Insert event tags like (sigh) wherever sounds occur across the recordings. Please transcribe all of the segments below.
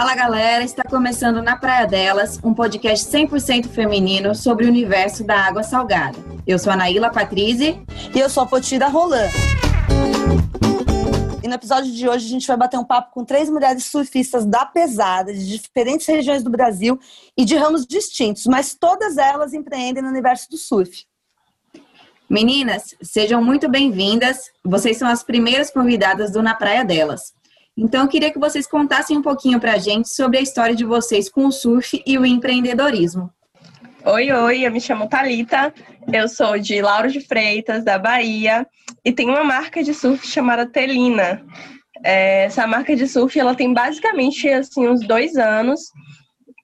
Fala galera, está começando na Praia Delas, um podcast 100% feminino sobre o universo da água salgada. Eu sou a Naíla Patrizzi. E eu sou a Potira Roland. E no episódio de hoje a gente vai bater um papo com três mulheres surfistas da pesada, de diferentes regiões do Brasil e de ramos distintos, mas todas elas empreendem no universo do surf. Meninas, sejam muito bem-vindas. Vocês são as primeiras convidadas do Na Praia Delas. Então, eu queria que vocês contassem um pouquinho para a gente sobre a história de vocês com o surf e o empreendedorismo. Oi, oi, eu me chamo Talita, eu sou de Lauro de Freitas, da Bahia, e tenho uma marca de surf chamada Telina. É, essa marca de surf, ela tem basicamente assim uns dois anos,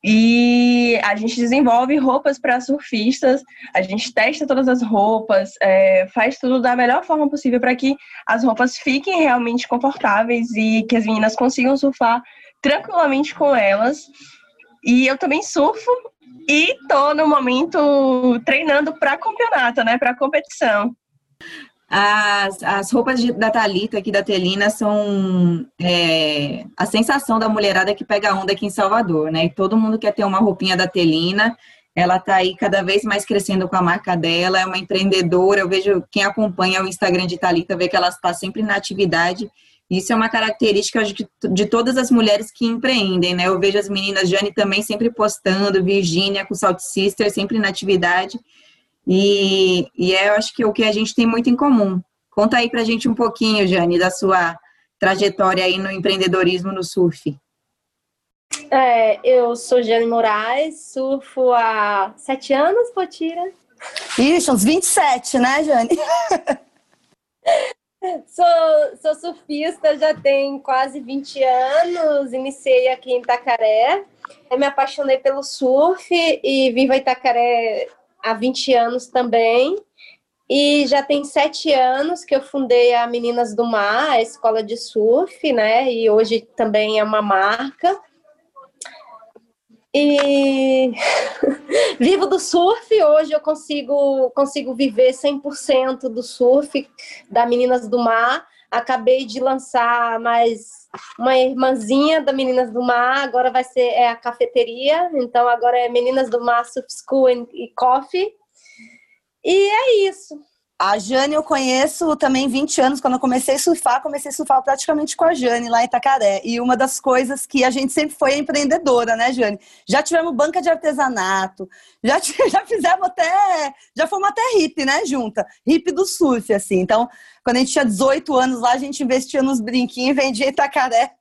e a gente desenvolve roupas para surfistas, a gente testa todas as roupas, é, faz tudo da melhor forma possível para que as roupas fiquem realmente confortáveis e que as meninas consigam surfar tranquilamente com elas. E eu também surfo e tô no momento treinando para campeonato, né, para competição. As, as roupas de, da Talita aqui da Telina são é, a sensação da mulherada que pega onda aqui em Salvador, né? E todo mundo quer ter uma roupinha da Telina. Ela tá aí cada vez mais crescendo com a marca dela, é uma empreendedora. Eu vejo quem acompanha o Instagram de Talita vê que ela está sempre na atividade. Isso é uma característica de, de todas as mulheres que empreendem, né? Eu vejo as meninas, Jane também sempre postando, Virgínia com Salt Sister, sempre na atividade. E, e é, eu acho que é o que a gente tem muito em comum. Conta aí pra gente um pouquinho, Jane, da sua trajetória aí no empreendedorismo no surf. É, eu sou Jane Moraes, surfo há sete anos, Potira. Ixi, uns 27, né, Jane? (laughs) sou, sou surfista, já tem quase 20 anos, iniciei aqui em Itacaré. Eu me apaixonei pelo surf e vivo em Itacaré há 20 anos também. E já tem sete anos que eu fundei a Meninas do Mar, a escola de surf, né? E hoje também é uma marca. E (laughs) vivo do surf, hoje eu consigo, consigo viver 100% do surf da Meninas do Mar. Acabei de lançar mais uma irmãzinha da Meninas do Mar, agora vai ser é a cafeteria, então agora é Meninas do Mar Surf School e Coffee. E é isso. A Jane eu conheço também 20 anos. Quando eu comecei a surfar, comecei a surfar praticamente com a Jane lá em Itacaré. E uma das coisas que a gente sempre foi empreendedora, né, Jane? Já tivemos banca de artesanato, já, (laughs) já fizemos até. Já fomos até hippie, né, junta? Hippie do surf, assim. Então, quando a gente tinha 18 anos lá, a gente investia nos brinquinhos e vendia Itacaré.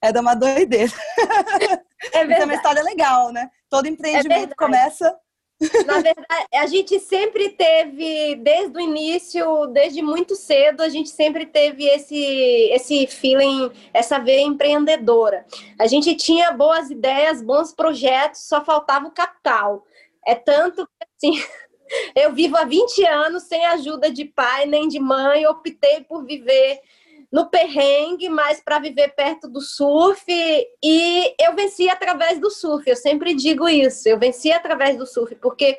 Era uma doideira. É, é uma história legal, né? Todo empreendimento é começa na verdade, a gente sempre teve, desde o início, desde muito cedo, a gente sempre teve esse, esse feeling, essa veia empreendedora. A gente tinha boas ideias, bons projetos, só faltava o capital. É tanto que, assim, (laughs) eu vivo há 20 anos sem ajuda de pai nem de mãe, optei por viver no perrengue, mas para viver perto do surf. E eu venci através do surf. Eu sempre digo isso. Eu venci através do surf, porque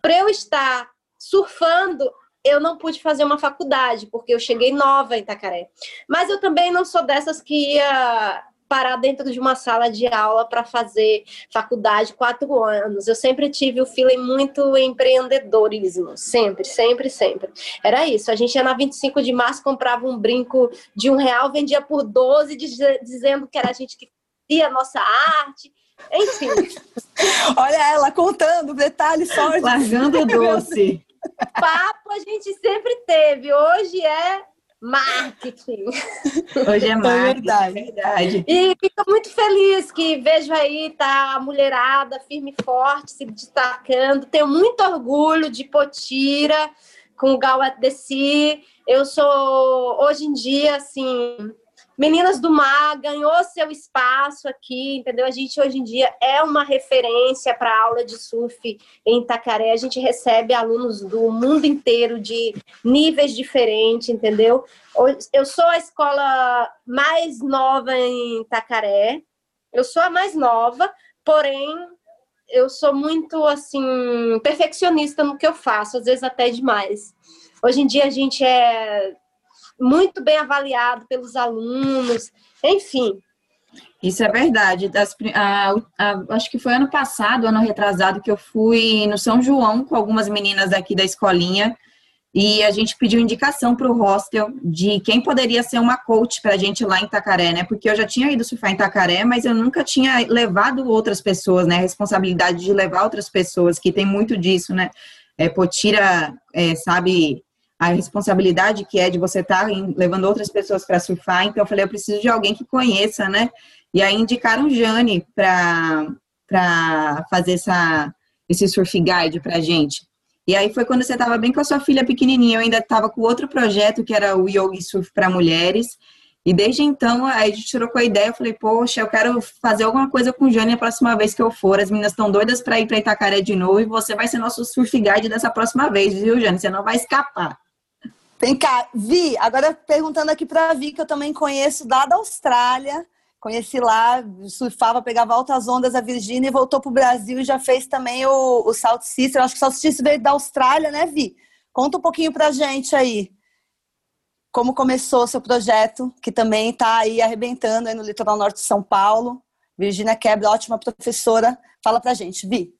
para eu estar surfando, eu não pude fazer uma faculdade, porque eu cheguei nova em Itacaré. Mas eu também não sou dessas que ia parar dentro de uma sala de aula para fazer faculdade quatro anos. Eu sempre tive o feeling muito empreendedorismo, sempre, sempre, sempre. Era isso. A gente ia na 25 de março, comprava um brinco de um real, vendia por 12, dizendo que era a gente que fazia a nossa arte. Enfim. (laughs) Olha ela contando detalhes só. Largando o (laughs) doce. Papo a gente sempre teve. Hoje é marketing. (laughs) Hoje é, é marketing, é verdade. verdade. E fico muito feliz que vejo aí tá a mulherada firme e forte se destacando. Tenho muito orgulho de Potira com o Gal at the sea. Eu sou hoje em dia assim Meninas do Mar ganhou seu espaço aqui, entendeu? A gente hoje em dia é uma referência para aula de surf em Itacaré. A gente recebe alunos do mundo inteiro de níveis diferentes, entendeu? Eu sou a escola mais nova em Itacaré. Eu sou a mais nova, porém eu sou muito assim perfeccionista no que eu faço, às vezes até demais. Hoje em dia a gente é muito bem avaliado pelos alunos, enfim. Isso é verdade. Das, a, a, acho que foi ano passado, ano retrasado, que eu fui no São João com algumas meninas aqui da escolinha e a gente pediu indicação para o hostel de quem poderia ser uma coach para a gente lá em Itacaré, né? Porque eu já tinha ido surfar em Itacaré, mas eu nunca tinha levado outras pessoas, né? A responsabilidade de levar outras pessoas, que tem muito disso, né? É, pô, tira, é, sabe, a responsabilidade que é de você estar tá levando outras pessoas para surfar. Então, eu falei, eu preciso de alguém que conheça, né? E aí indicaram Jane para fazer essa, esse surf guide para gente. E aí foi quando você estava bem com a sua filha pequenininha, eu ainda estava com outro projeto que era o Yogi Surf para mulheres. E desde então, a gente trocou a ideia, eu falei, poxa, eu quero fazer alguma coisa com o Jane a próxima vez que eu for. As meninas estão doidas para ir para Itacaré de novo e você vai ser nosso surf guide dessa próxima vez, viu, Jane? Você não vai escapar. Vem cá, Vi, agora perguntando aqui para Vi, que eu também conheço da Austrália. Conheci lá, surfava, pegava altas ondas a Virgínia e voltou para o Brasil e já fez também o, o South Sister. Acho que o South Sister veio da Austrália, né, Vi? Conta um pouquinho para a gente aí. Como começou seu projeto, que também está aí arrebentando aí no litoral norte de São Paulo. Virgínia Quebra, ótima professora. Fala para a gente, Vi.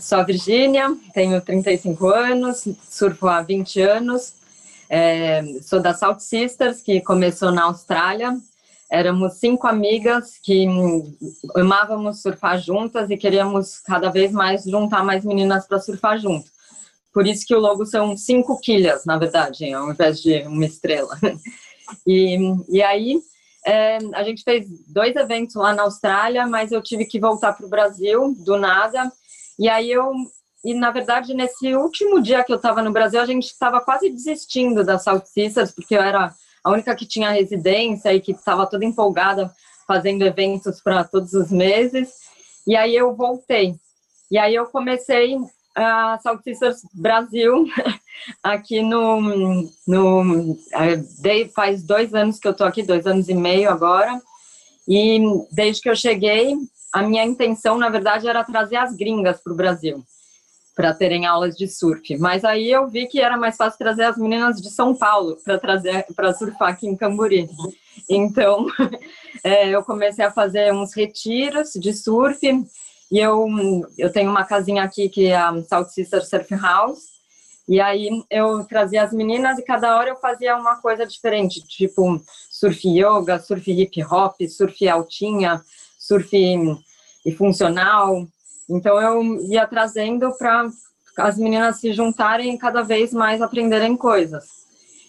Sou a Virgínia, tenho 35 anos, surfo há 20 anos. É, sou da South Sisters, que começou na Austrália Éramos cinco amigas que amávamos surfar juntas e queríamos cada vez mais juntar mais meninas para surfar junto. Por isso que o logo são cinco quilhas, na verdade, ao invés de uma estrela. (laughs) E, e aí é, a gente fez dois eventos lá na Austrália, mas eu tive que voltar para o Brasil do nada. E aí eu e na verdade nesse último dia que eu estava no Brasil a gente estava quase desistindo da South Sisters porque eu era a única que tinha residência e que estava toda empolgada fazendo eventos para todos os meses. E aí eu voltei. E aí eu comecei a Sisters Brasil (laughs) aqui no, no faz dois anos que eu estou aqui, dois anos e meio agora. E desde que eu cheguei, a minha intenção, na verdade, era trazer as gringas para o Brasil para terem aulas de surf. Mas aí eu vi que era mais fácil trazer as meninas de São Paulo para trazer para surfar aqui em Camburi. Então (laughs) é, eu comecei a fazer uns retiros de surf e eu eu tenho uma casinha aqui que é a South Sister Surf House. E aí eu trazia as meninas e cada hora eu fazia uma coisa diferente, tipo surf yoga, surf hip hop, surf altinha, surf e funcional, então eu ia trazendo para as meninas se juntarem e cada vez mais aprenderem coisas.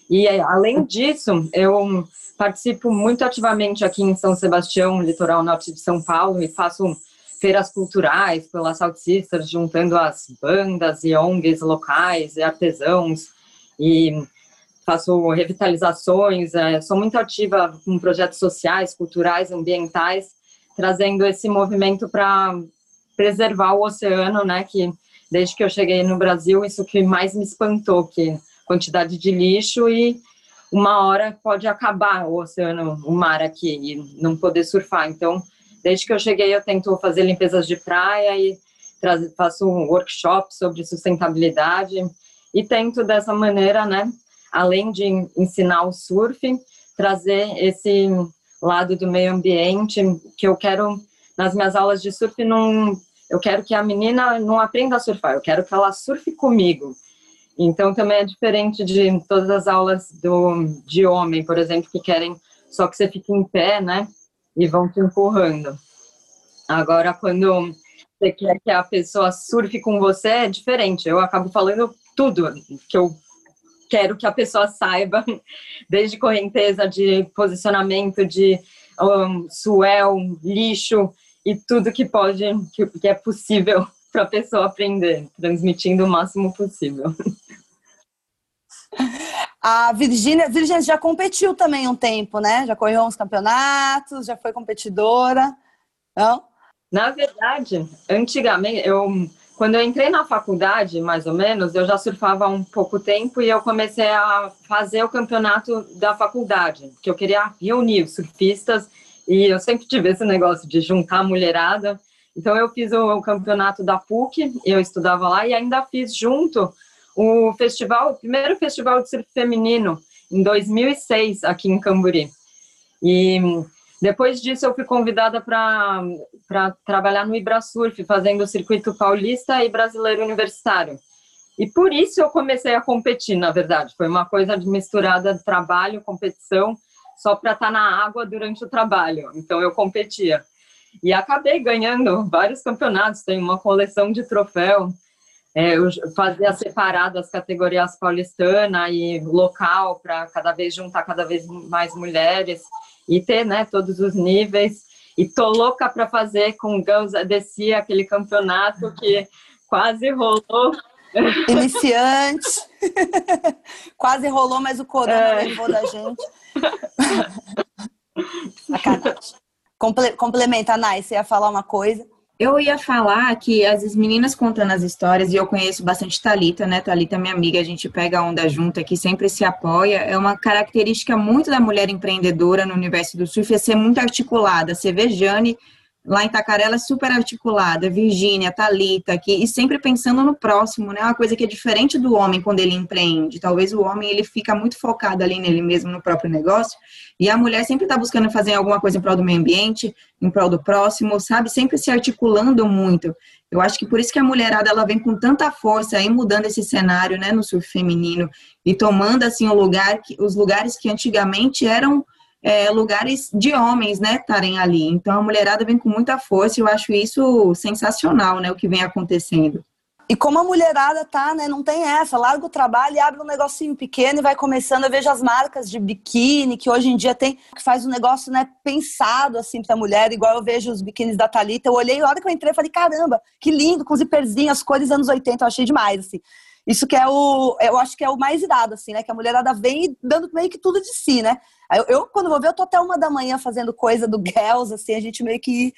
E além disso, eu participo muito ativamente aqui em São Sebastião, litoral norte de São Paulo, e faço feiras culturais pela South Sisters, juntando as bandas e ONGs locais e artesãos, e faço revitalizações, é, sou muito ativa com projetos sociais, culturais, ambientais, trazendo esse movimento para preservar o oceano, né? Que desde que eu cheguei no Brasil, isso que mais me espantou, que quantidade de lixo e uma hora pode acabar o oceano, o mar aqui e não poder surfar. Então, desde que eu cheguei, eu tento fazer limpezas de praia e faço um workshop sobre sustentabilidade e tento dessa maneira, né? Além de ensinar o surf, trazer esse lado do meio ambiente que eu quero nas minhas aulas de surf não eu quero que a menina não aprenda a surfar, eu quero que ela surfe comigo. Então também é diferente de todas as aulas do, de homem, por exemplo, que querem só que você fique em pé, né? E vão te empurrando. Agora, quando você quer que a pessoa surfe com você, é diferente. Eu acabo falando tudo que eu quero que a pessoa saiba, (laughs) desde correnteza, de posicionamento, de um, suel, lixo, e tudo que pode, que, que é possível (laughs) para a pessoa aprender, transmitindo o máximo possível. (laughs) A Virgínia, Virgínia já competiu também um tempo, né? Já correu uns campeonatos, já foi competidora, não? Na verdade, antigamente, eu quando eu entrei na faculdade, mais ou menos, eu já surfava há um pouco tempo e eu comecei a fazer o campeonato da faculdade, que eu queria reunir surfistas e eu sempre tive esse negócio de juntar a mulherada. Então eu fiz o, campeonato da PUC, eu estudava lá e ainda fiz junto o festival, o primeiro festival de surf feminino em 2006 aqui em Camburi. E Depois disso, eu fui convidada para trabalhar no Ibrasurf, fazendo o circuito paulista e brasileiro universitário. E por isso eu comecei a competir, na verdade. Foi uma coisa misturada trabalho, competição, só para estar tá na água durante o trabalho. Então eu competia. E acabei ganhando vários campeonatos, tenho uma coleção de troféu. É, eu fazia separado as categorias paulistana e local para cada vez juntar cada vez mais mulheres e ter né, todos os níveis. E tô louca para fazer com Girls Desci aquele campeonato que quase rolou (laughs) Iniciante. (laughs) Quase rolou, mas o corona é. levou da gente. (laughs) Sacanagem. Comple complementa, Nai, você ia falar uma coisa? Eu ia falar que as meninas contando as histórias, e eu conheço bastante Talita, né? Talita é minha amiga, a gente pega a onda junto aqui, sempre se apoia. É uma característica muito da mulher empreendedora no universo do surf, é ser muito articulada. Você vê Jane lá em Itacarela é super articulada, Virgínia, Talita aqui, e sempre pensando no próximo, né? Uma coisa que é diferente do homem quando ele empreende. Talvez o homem ele fica muito focado ali nele mesmo, no próprio negócio, e a mulher sempre está buscando fazer alguma coisa em prol do meio ambiente, em prol do próximo, sabe? Sempre se articulando muito. Eu acho que por isso que a mulherada ela vem com tanta força aí mudando esse cenário, né, no surf feminino e tomando assim o lugar que, os lugares que antigamente eram é, lugares de homens, né, estarem ali. Então a mulherada vem com muita força e eu acho isso sensacional, né, o que vem acontecendo. E como a mulherada tá, né, não tem essa, larga o trabalho abre um negocinho pequeno e vai começando. Eu vejo as marcas de biquíni que hoje em dia tem, que faz um negócio, né, pensado assim pra mulher, igual eu vejo os biquínis da Thalita. Eu olhei, na hora que eu entrei, falei, caramba, que lindo, com zíperzinho, as cores anos 80, eu achei demais, assim. Isso que é o, eu acho que é o mais irado, assim, né? Que a mulherada vem dando meio que tudo de si, né? Eu, eu, quando vou ver, eu tô até uma da manhã fazendo coisa do Girls, assim, a gente meio que,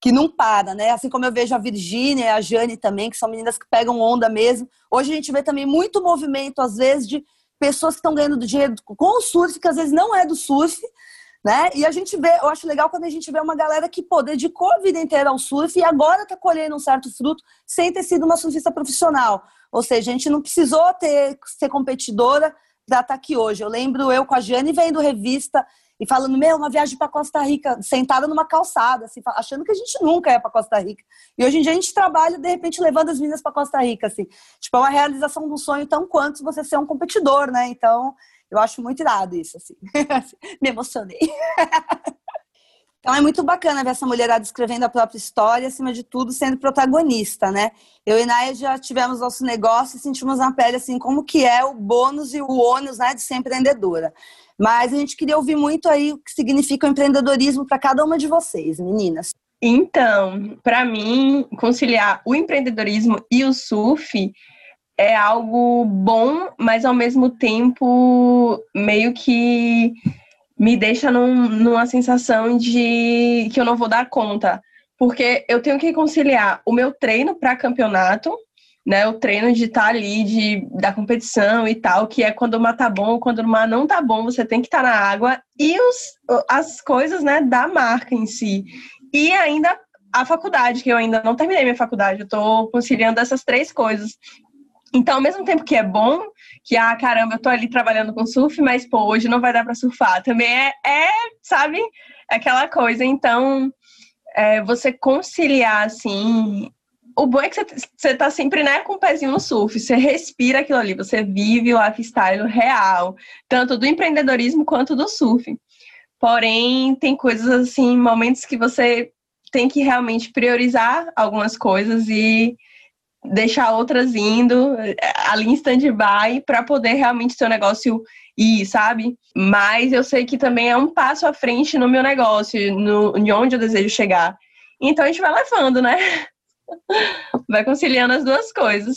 que não para, né? Assim como eu vejo a Virgínia a Jane também, que são meninas que pegam onda mesmo. Hoje a gente vê também muito movimento, às vezes, de pessoas que estão ganhando dinheiro com o surf, que às vezes não é do surf, né? E a gente vê, eu acho legal quando a gente vê uma galera que pô, dedicou a vida inteira ao surf e agora tá colhendo um certo fruto sem ter sido uma surfista profissional. Ou seja, a gente não precisou ter, ser competidora para estar tá aqui hoje. Eu lembro eu com a Jane vendo revista e falando, meu, uma viagem para Costa Rica, sentada numa calçada, assim, achando que a gente nunca ia para Costa Rica. E hoje em dia a gente trabalha, de repente, levando as meninas para Costa Rica, assim. Tipo, é uma realização de um sonho tão quanto você ser um competidor, né? Então, eu acho muito irado isso, assim. (laughs) Me emocionei. (laughs) Então é muito bacana ver essa mulherada escrevendo a própria história, acima de tudo, sendo protagonista, né? Eu e Naya já tivemos nosso negócio e sentimos na pele, assim, como que é o bônus e o ônus, né, de ser empreendedora. Mas a gente queria ouvir muito aí o que significa o empreendedorismo para cada uma de vocês, meninas. Então, para mim, conciliar o empreendedorismo e o surf é algo bom, mas ao mesmo tempo meio que me deixa num, numa sensação de que eu não vou dar conta. Porque eu tenho que conciliar o meu treino para campeonato, né? O treino de estar tá ali, de, da competição e tal, que é quando o mar tá bom, quando o mar não tá bom, você tem que estar tá na água, e os, as coisas, né, da marca em si. E ainda a faculdade, que eu ainda não terminei minha faculdade, eu tô conciliando essas três coisas. Então, ao mesmo tempo que é bom, que, ah, caramba, eu tô ali trabalhando com surf, mas, pô, hoje não vai dar para surfar. Também é, é, sabe, aquela coisa. Então, é, você conciliar, assim. O bom é que você tá sempre, né, com o pezinho no surf. Você respira aquilo ali, você vive o lifestyle real, tanto do empreendedorismo quanto do surf. Porém, tem coisas, assim, momentos que você tem que realmente priorizar algumas coisas e deixar outras indo ali em stand-by para poder realmente seu negócio ir, sabe? Mas eu sei que também é um passo à frente no meu negócio, no, de onde eu desejo chegar. Então a gente vai levando, né? (laughs) Vai conciliando as duas coisas.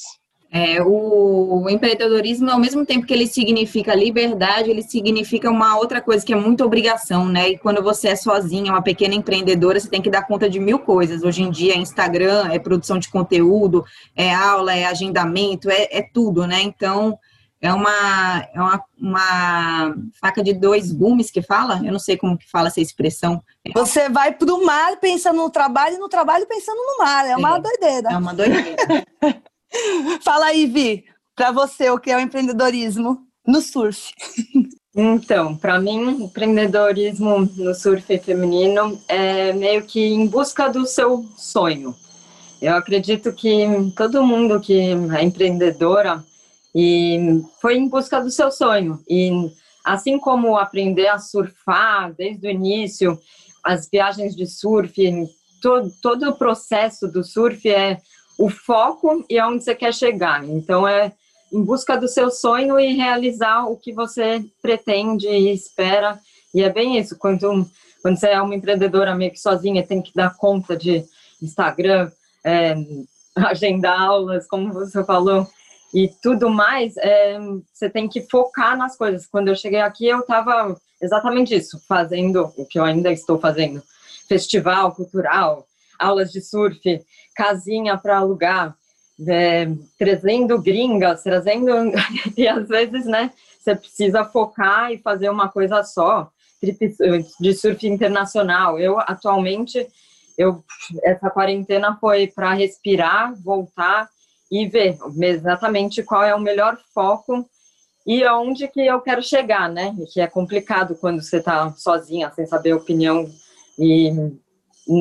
É, o, empreendedorismo, ao mesmo tempo que ele significa liberdade, ele significa uma outra coisa que é muita obrigação, né? E quando você é sozinha, uma pequena empreendedora, você tem que dar conta de mil coisas. Hoje em dia é Instagram, é produção de conteúdo, é aula, é agendamento, é, é tudo, né? Então, é uma, é uma, uma faca de dois gumes que fala? Eu não sei como que fala essa expressão. Você vai para o mar pensando no trabalho e no trabalho pensando no mar. É uma é, doideira. É uma doideira. (laughs) (laughs) Fala aí, Vi, para você o que é o empreendedorismo no surf. Então, para mim, empreendedorismo no surf feminino é meio que em busca do seu sonho. Eu acredito que todo mundo que é empreendedora e foi em busca do seu sonho. E assim como aprender a surfar desde o início, as viagens de surf, todo, todo o processo do surf é o foco e aonde você quer chegar. Então é em busca do seu sonho e realizar o que você pretende e espera. E é bem isso, quando, quando você é uma empreendedora meio que sozinha, tem que dar conta de Instagram, é, (laughs) agendar aulas, como você falou, e tudo mais, é, você tem que focar nas coisas. Quando eu cheguei aqui, eu estava exatamente isso, fazendo o que eu ainda estou fazendo. Festival cultural, aulas de surf, casinha para alugar, é, trazendo gringas, trazendo. (laughs) e às vezes, né, você precisa focar e fazer uma coisa só, de surf internacional. Eu, atualmente, eu, essa quarentena foi para respirar, voltar e ver exatamente qual é o melhor foco e aonde que eu quero chegar, né? Que é complicado quando você está sozinha, sem saber a opinião e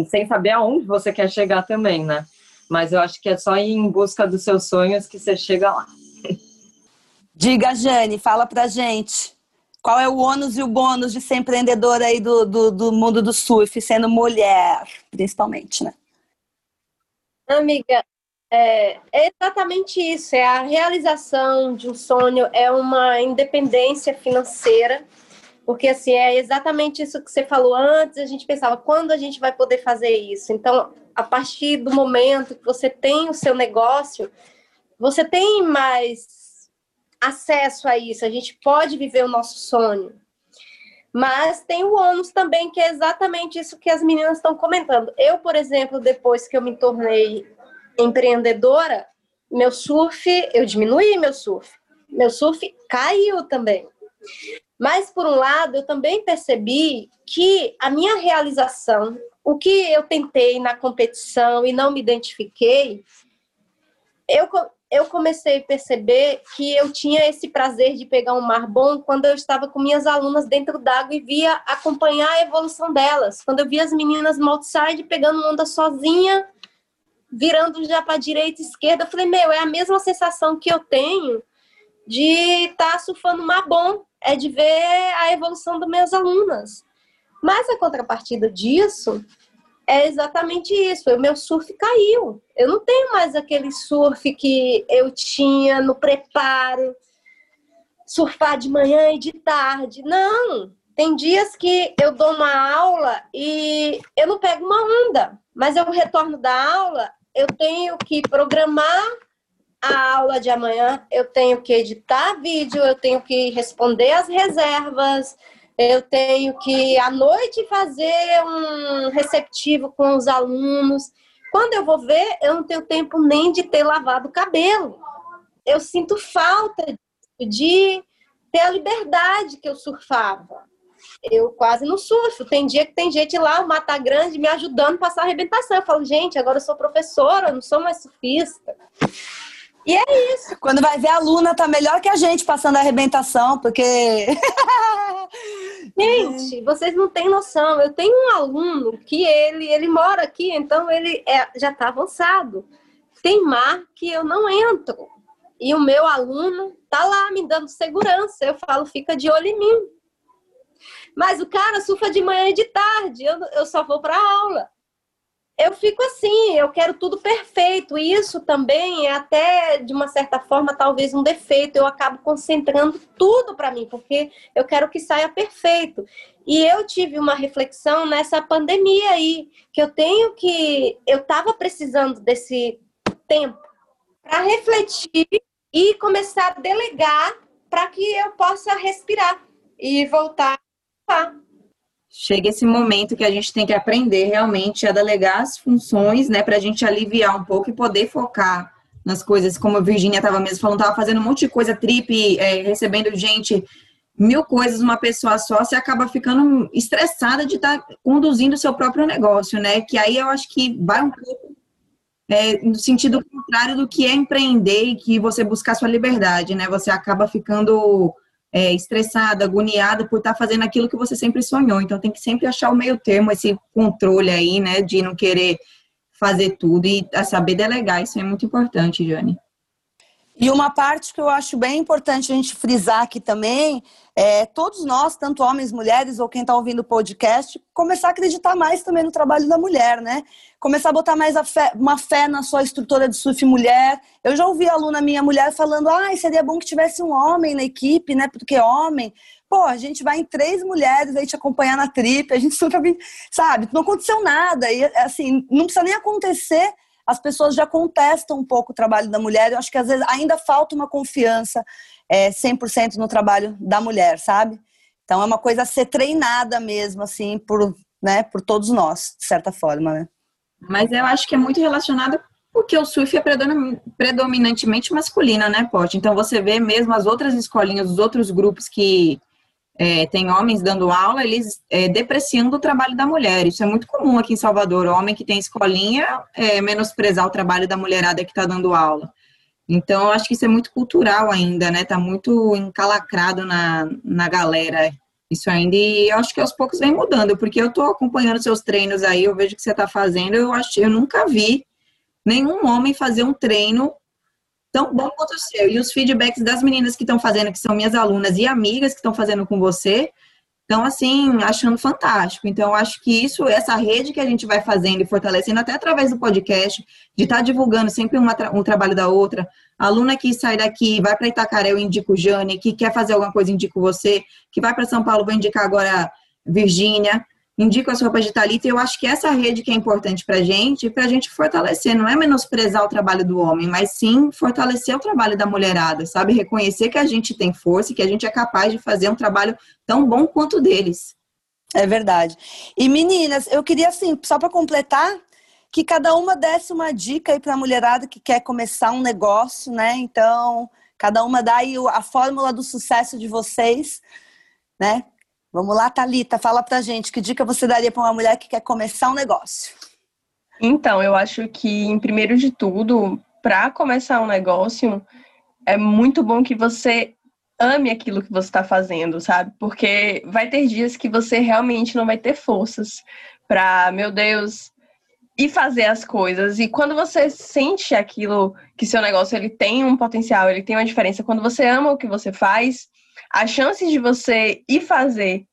sem saber aonde você quer chegar também, né? Mas eu acho que é só ir em busca dos seus sonhos que você chega lá. Diga, Jane, fala pra gente. Qual é o ônus e o bônus de ser empreendedora aí do, do, do mundo do surf, sendo mulher, principalmente, né? Amiga, é, é, exatamente isso, é a realização de um sonho, é uma independência financeira, porque assim, é exatamente isso que você falou antes, a gente pensava, quando a gente vai poder fazer isso? Então, a partir do momento que você tem o seu negócio, você tem mais acesso a isso, a gente pode viver o nosso sonho. Mas tem o ônus também, que é exatamente isso que as meninas estão comentando. Eu, por exemplo, depois que eu me tornei empreendedora, meu surf, eu diminuí meu surf. Meu surf caiu também. Mas, por um lado, eu também percebi que a minha realização o que eu tentei na competição e não me identifiquei, eu, eu comecei a perceber que eu tinha esse prazer de pegar um mar bom quando eu estava com minhas alunas dentro d'água e via acompanhar a evolução delas. Quando eu via as meninas no outside pegando onda sozinha, virando já para direita e esquerda, eu falei, meu, é a mesma sensação que eu tenho de estar tá surfando mar bom, é de ver a evolução das minhas alunas. Mas a contrapartida disso é exatamente isso. O meu surf caiu. Eu não tenho mais aquele surf que eu tinha no preparo, surfar de manhã e de tarde. Não. Tem dias que eu dou uma aula e eu não pego uma onda, mas eu retorno da aula, eu tenho que programar a aula de amanhã, eu tenho que editar vídeo, eu tenho que responder as reservas, eu tenho que à noite fazer um receptivo com os alunos. Quando eu vou ver, eu não tenho tempo nem de ter lavado o cabelo. Eu sinto falta de ter a liberdade que eu surfava. Eu quase não surfo. Tem dia que tem gente lá, o Mata Grande, me ajudando a passar a arrebentação. Eu falo, gente, agora eu sou professora, eu não sou mais surfista. E é isso. Quando vai ver a aluna tá melhor que a gente passando a arrebentação, porque. (laughs) gente, vocês não têm noção. Eu tenho um aluno que ele, ele mora aqui, então ele é, já está avançado. Tem mar que eu não entro. E o meu aluno tá lá me dando segurança. Eu falo, fica de olho em mim. Mas o cara surfa de manhã e de tarde. Eu, eu só vou para aula eu fico assim, eu quero tudo perfeito. E isso também é até, de uma certa forma, talvez um defeito. Eu acabo concentrando tudo para mim, porque eu quero que saia perfeito. E eu tive uma reflexão nessa pandemia aí, que eu tenho que. Eu estava precisando desse tempo para refletir e começar a delegar para que eu possa respirar e voltar a chega esse momento que a gente tem que aprender realmente a delegar as funções, né, para a gente aliviar um pouco e poder focar nas coisas, como a Virginia estava mesmo falando, estava fazendo um monte de coisa, trip, é, recebendo gente, mil coisas, uma pessoa só, você acaba ficando estressada de estar tá conduzindo o seu próprio negócio, né, que aí eu acho que vai um pouco é, no sentido contrário do que é empreender e que você buscar sua liberdade, né, você acaba ficando é, estressada, agoniada por estar tá fazendo aquilo que você sempre sonhou. Então tem que sempre achar o meio termo, esse controle aí, né, de não querer fazer tudo e saber delegar. Isso é muito importante, Jane. E uma parte que eu acho bem importante a gente frisar aqui também é todos nós, tanto homens, mulheres ou quem está ouvindo o podcast, começar a acreditar mais também no trabalho da mulher, né? Começar a botar mais a fé, uma fé na sua estrutura de surf mulher. Eu já ouvi aluna minha mulher falando, ah, seria bom que tivesse um homem na equipe, né? Porque homem, pô, a gente vai em três mulheres aí te acompanhar na trip, a gente (laughs) super, sabe? Não aconteceu nada e assim, não precisa nem acontecer as pessoas já contestam um pouco o trabalho da mulher. Eu acho que às vezes ainda falta uma confiança é, 100% no trabalho da mulher, sabe? Então é uma coisa a ser treinada mesmo, assim, por, né, por todos nós, de certa forma, né? Mas eu acho que é muito relacionado porque o surf é predominantemente masculino, né, Pote? Então você vê mesmo as outras escolinhas, os outros grupos que é, tem homens dando aula, eles é, depreciando o trabalho da mulher. Isso é muito comum aqui em Salvador. O homem que tem escolinha é, menosprezar o trabalho da mulherada que está dando aula. Então, eu acho que isso é muito cultural ainda, né? Tá muito encalacrado na, na galera isso ainda. E eu acho que aos poucos vem mudando, porque eu estou acompanhando seus treinos aí, eu vejo que você está fazendo. Eu acho, eu nunca vi nenhum homem fazer um treino tão bom quanto o seu. E os feedbacks das meninas que estão fazendo, que são minhas alunas e amigas que estão fazendo com você, estão assim, achando fantástico. Então, acho que isso, essa rede que a gente vai fazendo e fortalecendo, até através do podcast, de estar tá divulgando sempre uma, um trabalho da outra. Aluna que sai daqui, vai para Itacaré, eu indico Jane, que quer fazer alguma coisa, indico você, que vai para São Paulo, vou indicar agora Virgínia indico as roupas de Talita e eu acho que essa rede que é importante para a gente, para a gente fortalecer, não é menosprezar o trabalho do homem, mas sim fortalecer o trabalho da mulherada, sabe? Reconhecer que a gente tem força e que a gente é capaz de fazer um trabalho tão bom quanto deles. É verdade. E meninas, eu queria assim, só para completar, que cada uma desse uma dica aí para a mulherada que quer começar um negócio, né? Então, cada uma dá aí a fórmula do sucesso de vocês, né? Vamos lá, Talita, fala pra gente que dica você daria para uma mulher que quer começar um negócio? Então, eu acho que, em primeiro de tudo, para começar um negócio, é muito bom que você ame aquilo que você está fazendo, sabe? Porque vai ter dias que você realmente não vai ter forças para, meu Deus, ir fazer as coisas. E quando você sente aquilo que seu negócio ele tem um potencial, ele tem uma diferença, quando você ama o que você faz, a chance de você ir fazer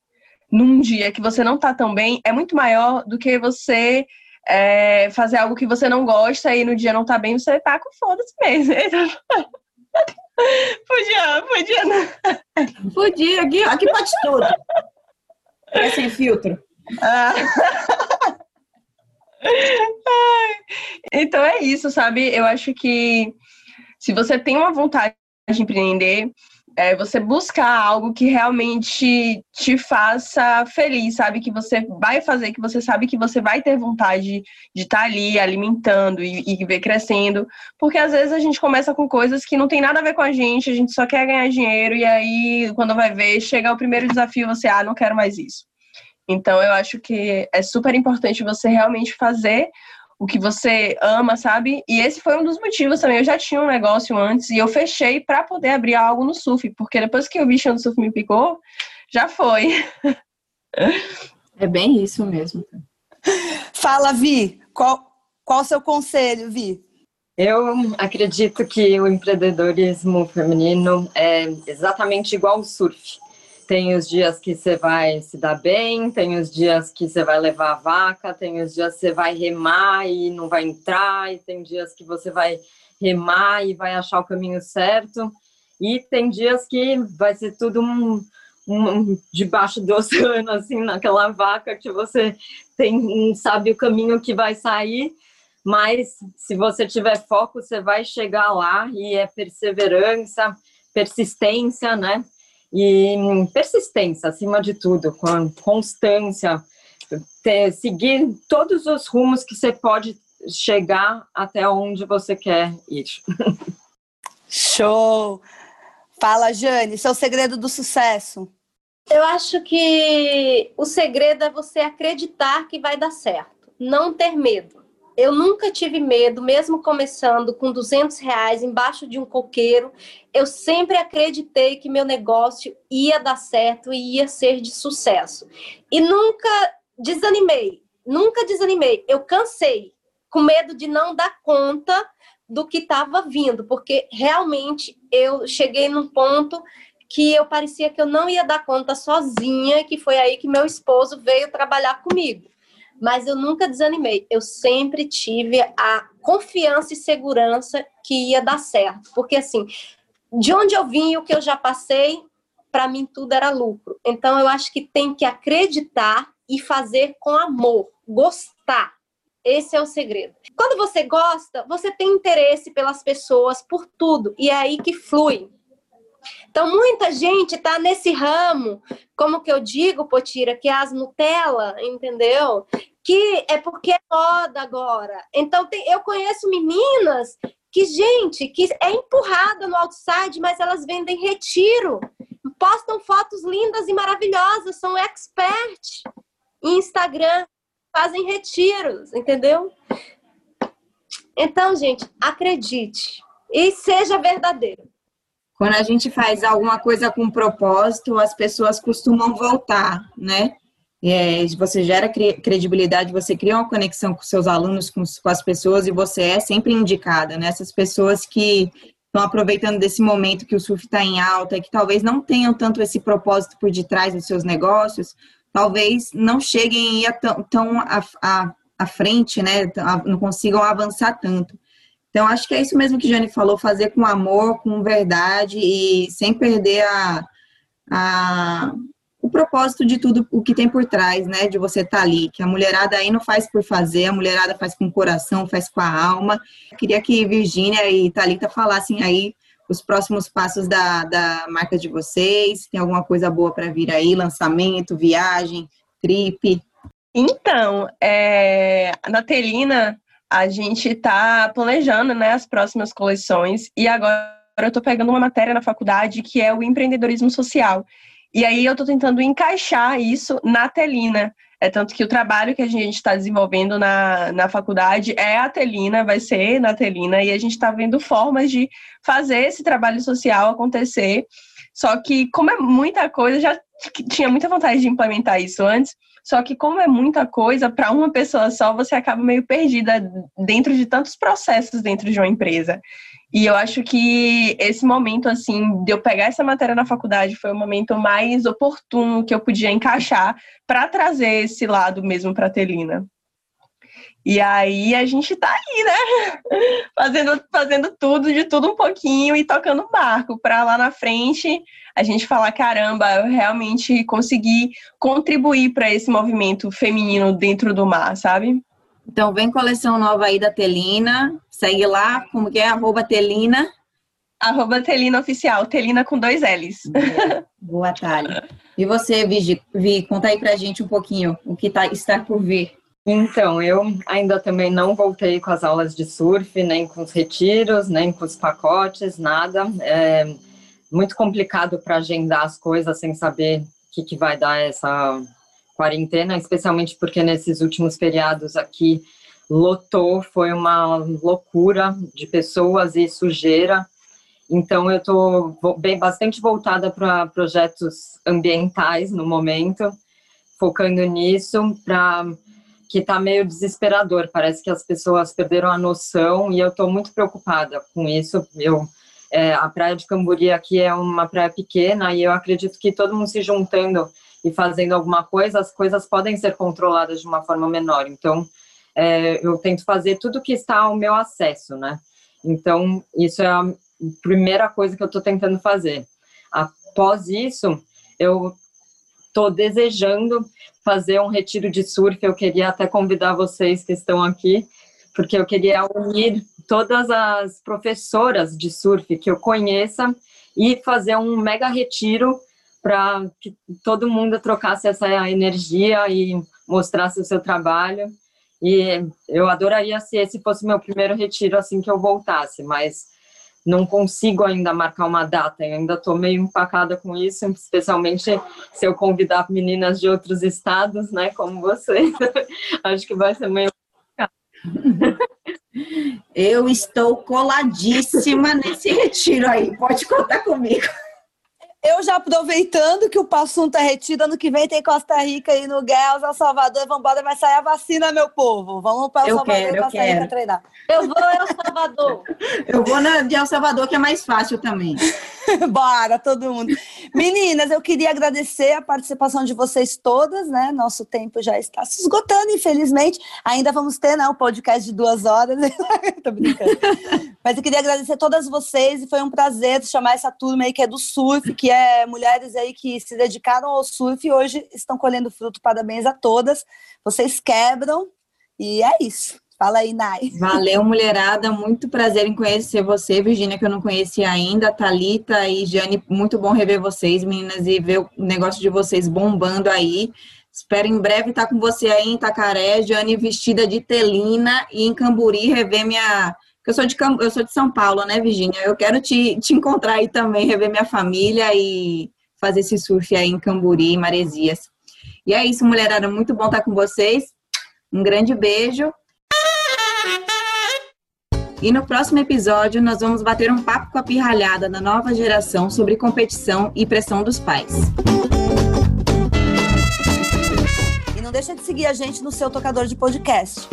num dia que você não tá tão bem é muito maior do que você é, fazer algo que você não gosta e no dia não tá bem, você tá com foda-se mesmo. (laughs) podia, podia não. Podia, aqui, aqui pode tudo. É sem filtro. Ah. (laughs) então é isso, sabe? Eu acho que se você tem uma vontade de empreender, é você buscar algo que realmente te faça feliz, sabe? Que você vai fazer, que você sabe que você vai ter vontade de estar tá ali alimentando e, e ver crescendo. Porque às vezes a gente começa com coisas que não tem nada a ver com a gente, a gente só quer ganhar dinheiro, e aí, quando vai ver, chega o primeiro desafio, você, ah, não quero mais isso. Então, eu acho que é super importante você realmente fazer o que você ama, sabe? E esse foi um dos motivos também. Eu já tinha um negócio antes e eu fechei para poder abrir algo no surf, porque depois que o bicho do surf me picou, já foi. É bem isso mesmo. Fala, Vi, qual, qual o seu conselho, Vi? Eu acredito que o empreendedorismo feminino é exatamente igual ao surf. Tem os dias que você vai se dar bem, tem os dias que você vai levar a vaca, tem os dias que você vai remar e não vai entrar, e tem dias que você vai remar e vai achar o caminho certo, e tem dias que vai ser tudo um, um debaixo do (laughs) oceano, assim, naquela vaca que você tem, sabe o caminho que vai sair, mas se você tiver foco, você vai chegar lá e é perseverança, persistência, né? E persistência, acima de tudo, com constância, ter, seguir todos os rumos que você pode chegar até onde você quer ir. (laughs) Show! Fala, Jane, seu segredo do sucesso. Eu acho que o segredo é você acreditar que vai dar certo, não ter medo. Eu nunca tive medo, mesmo começando com 200 reais embaixo de um coqueiro. Eu sempre acreditei que meu negócio ia dar certo e ia ser de sucesso. E nunca desanimei, nunca desanimei. Eu cansei, com medo de não dar conta do que estava vindo, porque realmente eu cheguei num ponto que eu parecia que eu não ia dar conta sozinha, que foi aí que meu esposo veio trabalhar comigo. Mas eu nunca desanimei, eu sempre tive a confiança e segurança que ia dar certo, porque assim, de onde eu vim e o que eu já passei, para mim tudo era lucro. Então eu acho que tem que acreditar e fazer com amor, gostar. Esse é o segredo. Quando você gosta, você tem interesse pelas pessoas, por tudo, e é aí que flui. Então, muita gente está nesse ramo, como que eu digo, Potira, que é as Nutella, entendeu? Que é porque é moda agora. Então, tem, eu conheço meninas que, gente, que é empurrada no outside, mas elas vendem retiro. Postam fotos lindas e maravilhosas, são expert em Instagram, fazem retiros, entendeu? Então, gente, acredite e seja verdadeiro. Quando a gente faz alguma coisa com propósito, as pessoas costumam voltar, né? É, você gera credibilidade, você cria uma conexão com seus alunos, com, com as pessoas, e você é sempre indicada, né? Essas pessoas que estão aproveitando desse momento que o surf está em alta e que talvez não tenham tanto esse propósito por detrás dos seus negócios, talvez não cheguem a tão, tão à, à, à frente, né? Não consigam avançar tanto. Então, acho que é isso mesmo que a Jane falou, fazer com amor, com verdade e sem perder a, a, propósito de tudo o que tem por trás, né? De você estar tá ali, que a mulherada aí não faz por fazer, a mulherada faz com o coração, faz com a alma. Queria que Virgínia e Thalita falassem aí os próximos passos da, da marca de vocês, tem alguma coisa boa para vir aí, lançamento, viagem, trip. Então, é, na Telina, a gente está planejando né, as próximas coleções e agora eu estou pegando uma matéria na faculdade que é o empreendedorismo social. E aí eu estou tentando encaixar isso na Telina. É tanto que o trabalho que a gente está desenvolvendo na, na faculdade é a Telina, vai ser na Telina, e a gente está vendo formas de fazer esse trabalho social acontecer. Só que, como é muita coisa, já tinha muita vontade de implementar isso antes, só que como é muita coisa, para uma pessoa só, você acaba meio perdida dentro de tantos processos dentro de uma empresa. E eu acho que esse momento, assim, de eu pegar essa matéria na faculdade foi o momento mais oportuno que eu podia encaixar para trazer esse lado mesmo para Telina. E aí a gente tá aí, né? (laughs) Fazendo, fazendo tudo, de tudo um pouquinho e tocando barco para lá na frente a gente falar, caramba, eu realmente consegui contribuir para esse movimento feminino dentro do mar, sabe? Então vem coleção nova aí da Telina, segue lá, como que é? Arroba Telina. Arroba Telina Oficial, Telina com dois L's. Boa, Thalia. E você, Vigi, Vi, conta aí pra gente um pouquinho o que tá, está por vir. Então, eu ainda também não voltei com as aulas de surf, nem com os retiros, nem com os pacotes, nada. É muito complicado para agendar as coisas sem saber o que, que vai dar essa quarentena, especialmente porque nesses últimos feriados aqui lotou, foi uma loucura de pessoas e sujeira. Então eu estou bem bastante voltada para projetos ambientais no momento, focando nisso para que está meio desesperador. Parece que as pessoas perderam a noção e eu estou muito preocupada com isso. Eu, é, a praia de Camburi aqui é uma praia pequena e eu acredito que todo mundo se juntando e fazendo alguma coisa, as coisas podem ser controladas de uma forma menor. Então, é, eu tento fazer tudo que está ao meu acesso, né? Então, isso é a primeira coisa que eu estou tentando fazer. Após isso, eu estou desejando fazer um retiro de surf. Eu queria até convidar vocês que estão aqui, porque eu queria unir todas as professoras de surf que eu conheça e fazer um mega retiro para que todo mundo trocasse essa energia e mostrasse o seu trabalho. E eu adoraria se esse fosse meu primeiro retiro assim que eu voltasse, mas não consigo ainda marcar uma data, eu ainda estou meio empacada com isso, especialmente se eu convidar meninas de outros estados, né, como você. (laughs) Acho que vai ser meio (laughs) Eu estou coladíssima nesse retiro aí. Pode contar comigo. Eu já aproveitando que o assunto é retido, ano que vem tem Costa Rica aí no Gels, El Salvador, vamos embora, vai sair a vacina, meu povo. Vamos para El Salvador quero, e Costa Rica treinar. Eu vou El Salvador. (laughs) eu vou na de El Salvador, que é mais fácil também. (laughs) Bora, todo mundo. Meninas, eu queria agradecer a participação de vocês todas, né? Nosso tempo já está se esgotando, infelizmente. Ainda vamos ter, né, um podcast de duas horas. (laughs) Tô brincando. Mas eu queria agradecer a todas vocês e foi um prazer chamar essa turma aí que é do surf, que é mulheres aí que se dedicaram ao surf e hoje estão colhendo fruto. Parabéns a todas. Vocês quebram e é isso. Fala aí, Nai. Valeu, mulherada. Muito prazer em conhecer você, Virginia, que eu não conhecia ainda. Talita e Jane, muito bom rever vocês, meninas, e ver o negócio de vocês bombando aí. Espero em breve estar com você aí em Itacaré, Jane vestida de telina e em Camburi rever minha. Eu sou de, eu sou de São Paulo, né, Virginia? Eu quero te, te encontrar aí também, rever minha família e fazer esse surf aí em Camburi, em Maresias. E é isso, mulherada. Muito bom estar com vocês. Um grande beijo e no próximo episódio, nós vamos bater um papo com a pirralhada da nova geração sobre competição e pressão dos pais. E não deixa de seguir a gente no seu tocador de podcast.